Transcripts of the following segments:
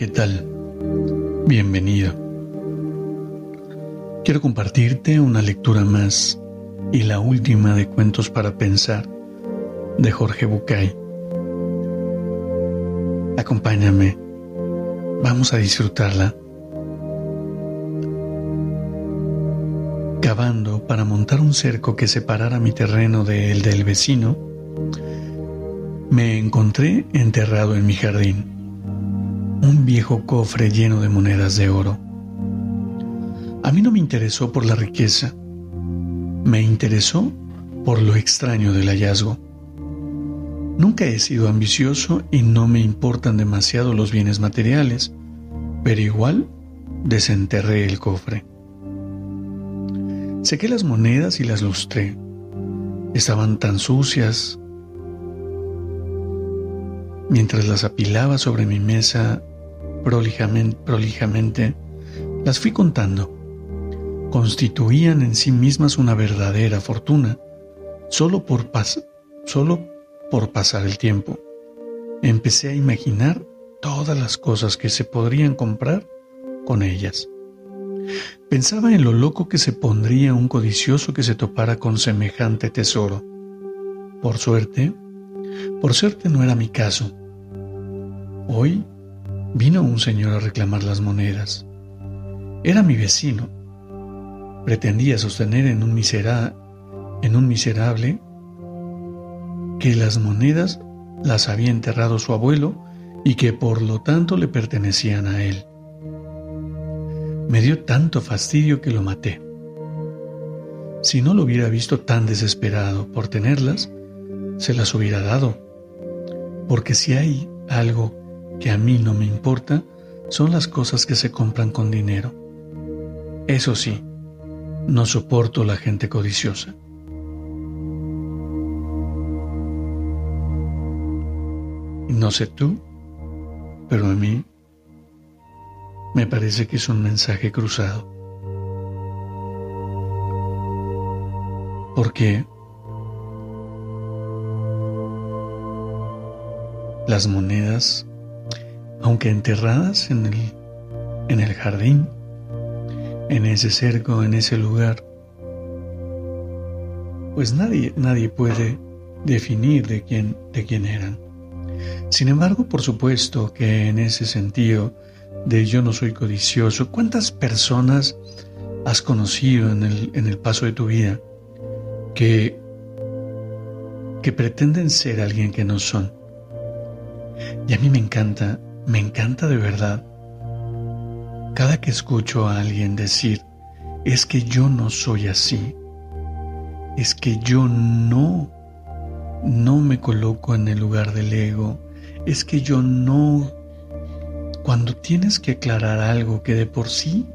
¿Qué tal? Bienvenido. Quiero compartirte una lectura más y la última de Cuentos para Pensar de Jorge Bucay. Acompáñame, vamos a disfrutarla. Cavando para montar un cerco que separara mi terreno de el del vecino, me encontré enterrado en mi jardín un viejo cofre lleno de monedas de oro. A mí no me interesó por la riqueza, me interesó por lo extraño del hallazgo. Nunca he sido ambicioso y no me importan demasiado los bienes materiales, pero igual desenterré el cofre. Sequé las monedas y las lustré. Estaban tan sucias. Mientras las apilaba sobre mi mesa, prolijamente, prolijamente, las fui contando. Constituían en sí mismas una verdadera fortuna, solo por, solo por pasar el tiempo. Empecé a imaginar todas las cosas que se podrían comprar con ellas. Pensaba en lo loco que se pondría un codicioso que se topara con semejante tesoro. Por suerte, por suerte no era mi caso. Hoy Vino un señor a reclamar las monedas. Era mi vecino. Pretendía sostener en un, en un miserable que las monedas las había enterrado su abuelo y que por lo tanto le pertenecían a él. Me dio tanto fastidio que lo maté. Si no lo hubiera visto tan desesperado por tenerlas, se las hubiera dado. Porque si hay algo que a mí no me importa son las cosas que se compran con dinero. Eso sí, no soporto la gente codiciosa. No sé tú, pero a mí me parece que es un mensaje cruzado. Porque las monedas aunque enterradas en el, en el jardín, en ese cerco, en ese lugar, pues nadie, nadie puede definir de quién, de quién eran. Sin embargo, por supuesto que en ese sentido de yo no soy codicioso, ¿cuántas personas has conocido en el, en el paso de tu vida que, que pretenden ser alguien que no son? Y a mí me encanta me encanta de verdad. Cada que escucho a alguien decir, es que yo no soy así, es que yo no, no me coloco en el lugar del ego, es que yo no, cuando tienes que aclarar algo que de por sí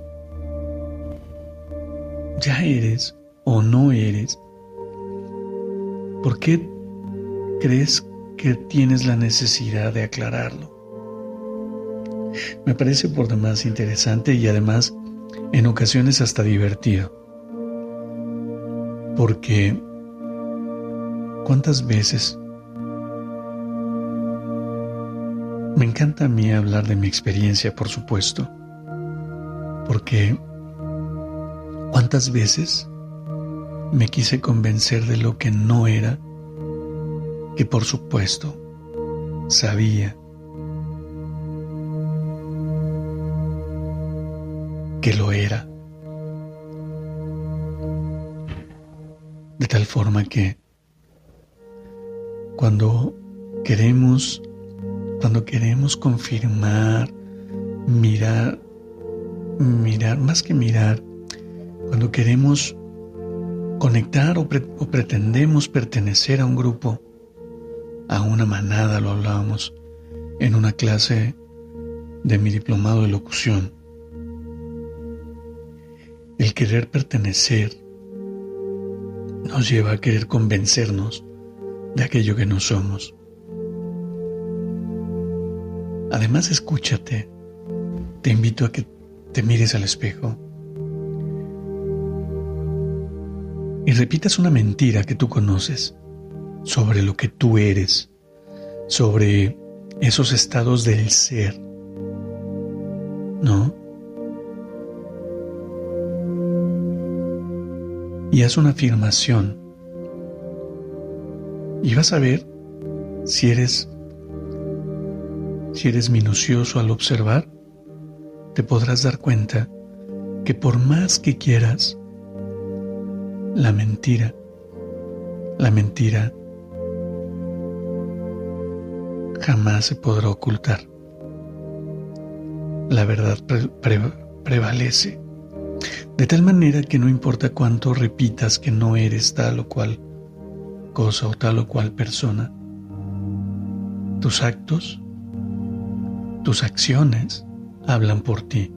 ya eres o no eres, ¿por qué crees que tienes la necesidad de aclararlo? Me parece por demás interesante y además en ocasiones hasta divertido. Porque ¿cuántas veces me encanta a mí hablar de mi experiencia, por supuesto? Porque ¿cuántas veces me quise convencer de lo que no era, que por supuesto sabía que lo era. De tal forma que cuando queremos, cuando queremos confirmar, mirar, mirar, más que mirar, cuando queremos conectar o, o pretendemos pertenecer a un grupo, a una manada, lo hablábamos en una clase de mi diplomado de locución. El querer pertenecer nos lleva a querer convencernos de aquello que no somos. Además, escúchate. Te invito a que te mires al espejo y repitas una mentira que tú conoces sobre lo que tú eres, sobre esos estados del ser. ¿No? Y haz una afirmación. Y vas a ver si eres si eres minucioso al observar, te podrás dar cuenta que por más que quieras, la mentira, la mentira jamás se podrá ocultar. La verdad prevalece, de tal manera que no importa cuánto repitas que no eres tal o cual cosa o tal o cual persona, tus actos, tus acciones hablan por ti.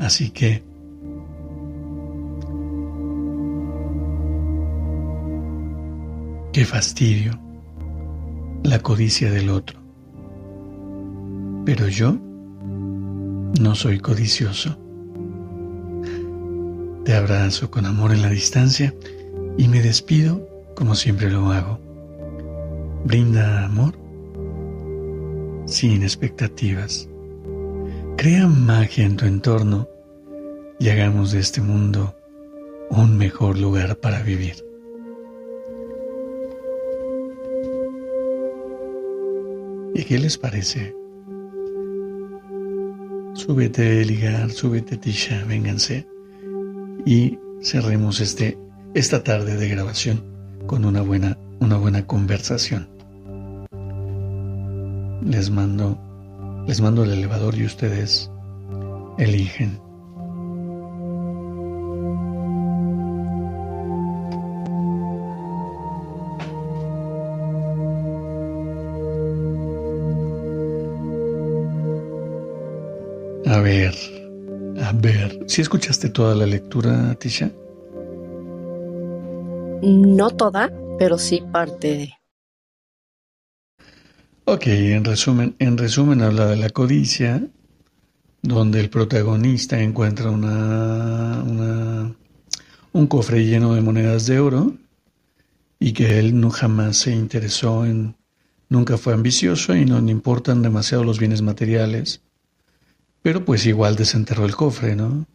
Así que Qué fastidio, la codicia del otro. Pero yo no soy codicioso. Te abrazo con amor en la distancia y me despido como siempre lo hago. Brinda amor sin expectativas. Crea magia en tu entorno y hagamos de este mundo un mejor lugar para vivir. ¿Y qué les parece? Súbete, Ligar, súbete, Tisha, vénganse y cerremos este, esta tarde de grabación con una buena, una buena conversación. Les mando, les mando el elevador y ustedes eligen. A ver, a ver. ¿Sí escuchaste toda la lectura, Tisha? No toda, pero sí parte de. Ok, en resumen, en resumen habla de la codicia, donde el protagonista encuentra una, una, un cofre lleno de monedas de oro y que él no jamás se interesó en, nunca fue ambicioso y no le importan demasiado los bienes materiales pero pues igual desenterró el cofre, ¿no?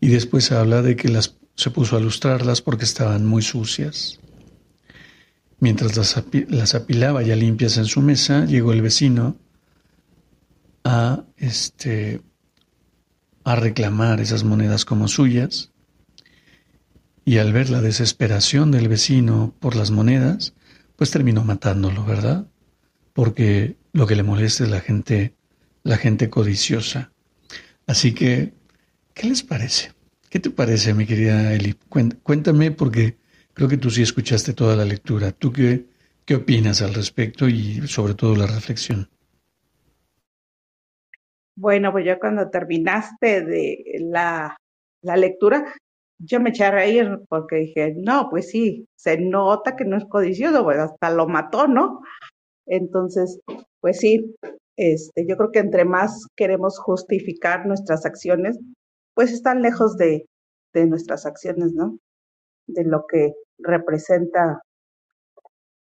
Y después habla de que las, se puso a lustrarlas porque estaban muy sucias. Mientras las, las apilaba ya limpias en su mesa, llegó el vecino a, este, a reclamar esas monedas como suyas. Y al ver la desesperación del vecino por las monedas, pues terminó matándolo, ¿verdad? Porque lo que le molesta es la gente la gente codiciosa. Así que, ¿qué les parece? ¿Qué te parece, mi querida Eli? Cuéntame porque creo que tú sí escuchaste toda la lectura. ¿Tú qué, qué opinas al respecto y sobre todo la reflexión? Bueno, pues yo cuando terminaste de la, la lectura, yo me eché a reír porque dije, no, pues sí, se nota que no es codicioso, pues hasta lo mató, ¿no? Entonces, pues sí, este, yo creo que entre más queremos justificar nuestras acciones, pues están lejos de, de nuestras acciones, ¿no? De lo que representa,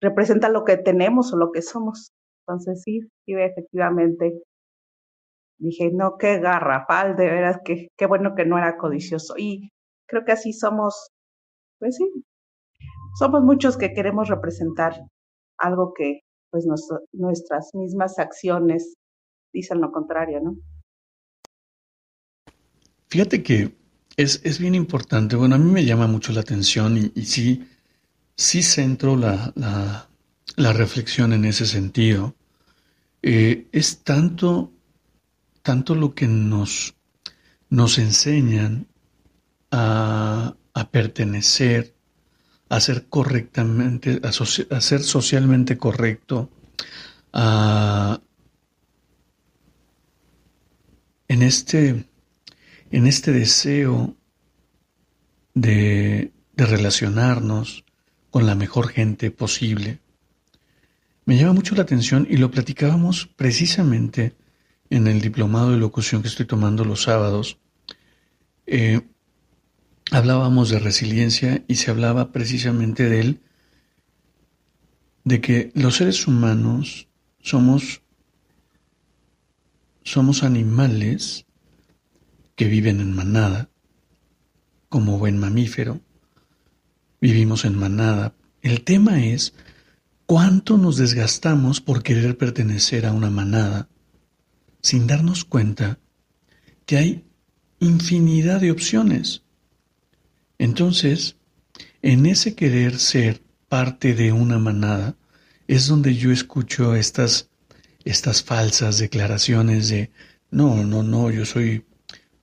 representa lo que tenemos o lo que somos. Entonces sí, efectivamente. Dije, no, qué garrafal, de veras, que qué bueno que no era codicioso. Y creo que así somos, pues sí, somos muchos que queremos representar algo que pues nuestras mismas acciones dicen lo contrario, ¿no? Fíjate que es, es bien importante, bueno, a mí me llama mucho la atención y, sí, sí centro la, la, la, reflexión en ese sentido. Eh, es tanto, tanto lo que nos, nos enseñan a, a pertenecer, a ser correctamente, a, ser socialmente correcto, en este, en este deseo de, relacionarnos con la mejor gente posible. Me llama mucho la atención y lo platicábamos precisamente en el diplomado de locución que estoy tomando los sábados. Eh, hablábamos de resiliencia y se hablaba precisamente de él, de que los seres humanos somos, somos animales que viven en manada, como buen mamífero, vivimos en manada. El tema es cuánto nos desgastamos por querer pertenecer a una manada sin darnos cuenta que hay infinidad de opciones. Entonces, en ese querer ser parte de una manada, es donde yo escucho estas, estas falsas declaraciones de, no, no, no, yo soy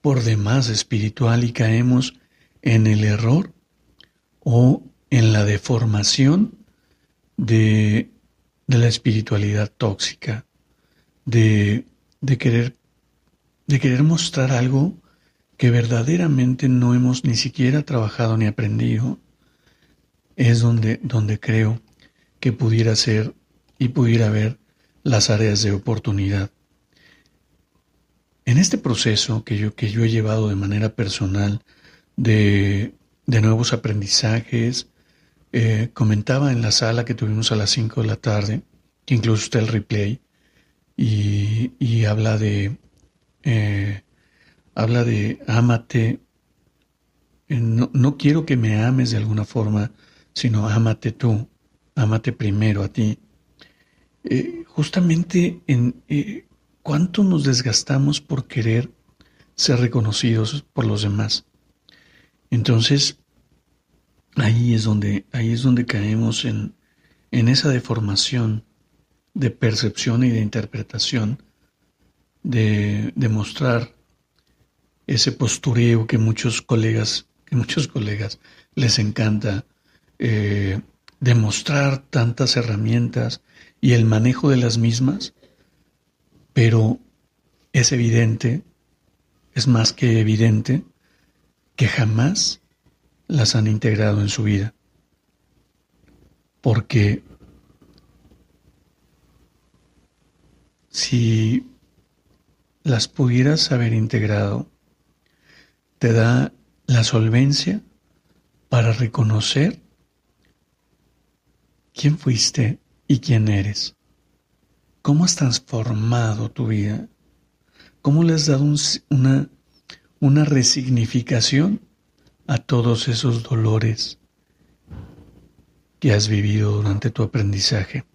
por demás espiritual y caemos en el error o en la deformación de, de la espiritualidad tóxica, de, de, querer, de querer mostrar algo que verdaderamente no hemos ni siquiera trabajado ni aprendido, es donde, donde creo que pudiera ser y pudiera haber las áreas de oportunidad. En este proceso que yo, que yo he llevado de manera personal de, de nuevos aprendizajes, eh, comentaba en la sala que tuvimos a las 5 de la tarde, que incluso está el replay, y, y habla de eh, habla de ámate. No, no, quiero que me ames de alguna forma, sino ámate tú, ámate primero a ti. Eh, justamente en eh, cuánto nos desgastamos por querer ser reconocidos por los demás. Entonces, ahí es donde, ahí es donde caemos en, en esa deformación de percepción y de interpretación, de, de mostrar ese postureo que muchos colegas, que muchos colegas les encanta eh, demostrar tantas herramientas y el manejo de las mismas, pero es evidente, es más que evidente, que jamás las han integrado en su vida. Porque si las pudieras haber integrado, te da la solvencia para reconocer quién fuiste y quién eres. ¿Cómo has transformado tu vida? ¿Cómo le has dado una, una resignificación a todos esos dolores que has vivido durante tu aprendizaje?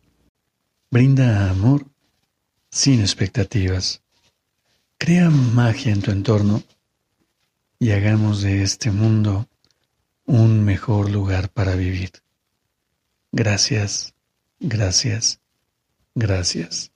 Brinda amor sin expectativas. Crea magia en tu entorno y hagamos de este mundo un mejor lugar para vivir. Gracias, gracias, gracias.